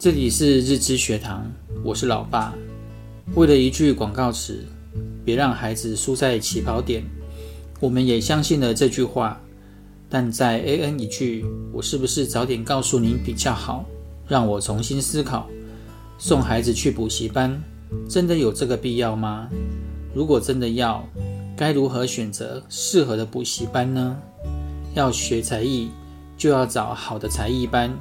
这里是日知学堂，我是老爸。为了一句广告词，别让孩子输在起跑点，我们也相信了这句话。但在 AN 一句“我是不是早点告诉您比较好”，让我重新思考：送孩子去补习班，真的有这个必要吗？如果真的要，该如何选择适合的补习班呢？要学才艺，就要找好的才艺班，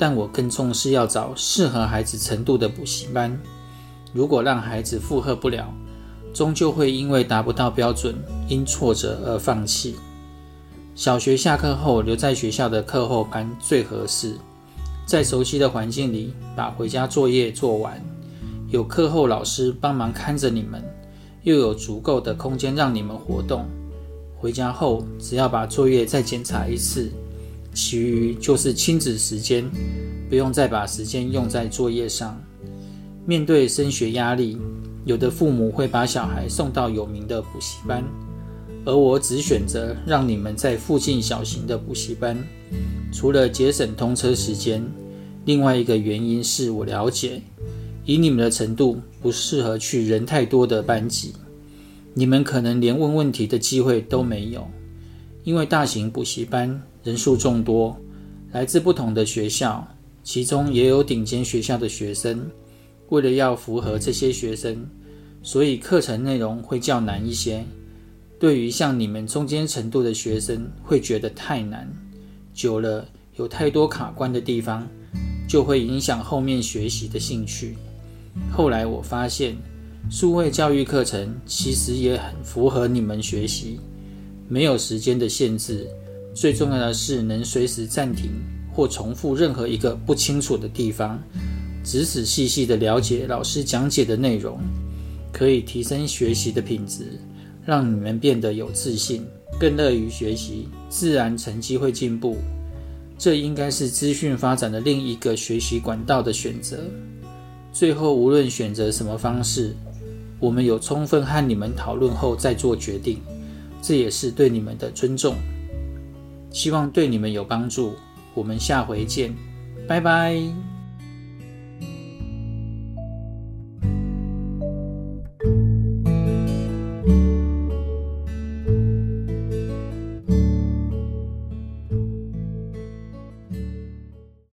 但我更重视要找适合孩子程度的补习班。如果让孩子负荷不了，终究会因为达不到标准，因挫折而放弃。小学下课后留在学校的课后班最合适，在熟悉的环境里把回家作业做完，有课后老师帮忙看着你们，又有足够的空间让你们活动。回家后只要把作业再检查一次，其余就是亲子时间，不用再把时间用在作业上。面对升学压力，有的父母会把小孩送到有名的补习班，而我只选择让你们在附近小型的补习班。除了节省通车时间，另外一个原因是我了解，以你们的程度不适合去人太多的班级，你们可能连问问题的机会都没有，因为大型补习班人数众多，来自不同的学校，其中也有顶尖学校的学生。为了要符合这些学生，所以课程内容会较难一些。对于像你们中间程度的学生，会觉得太难，久了有太多卡关的地方，就会影响后面学习的兴趣。后来我发现，数位教育课程其实也很符合你们学习，没有时间的限制，最重要的是能随时暂停或重复任何一个不清楚的地方。仔仔细细地了解老师讲解的内容，可以提升学习的品质，让你们变得有自信，更乐于学习，自然成绩会进步。这应该是资讯发展的另一个学习管道的选择。最后，无论选择什么方式，我们有充分和你们讨论后再做决定，这也是对你们的尊重。希望对你们有帮助。我们下回见，拜拜。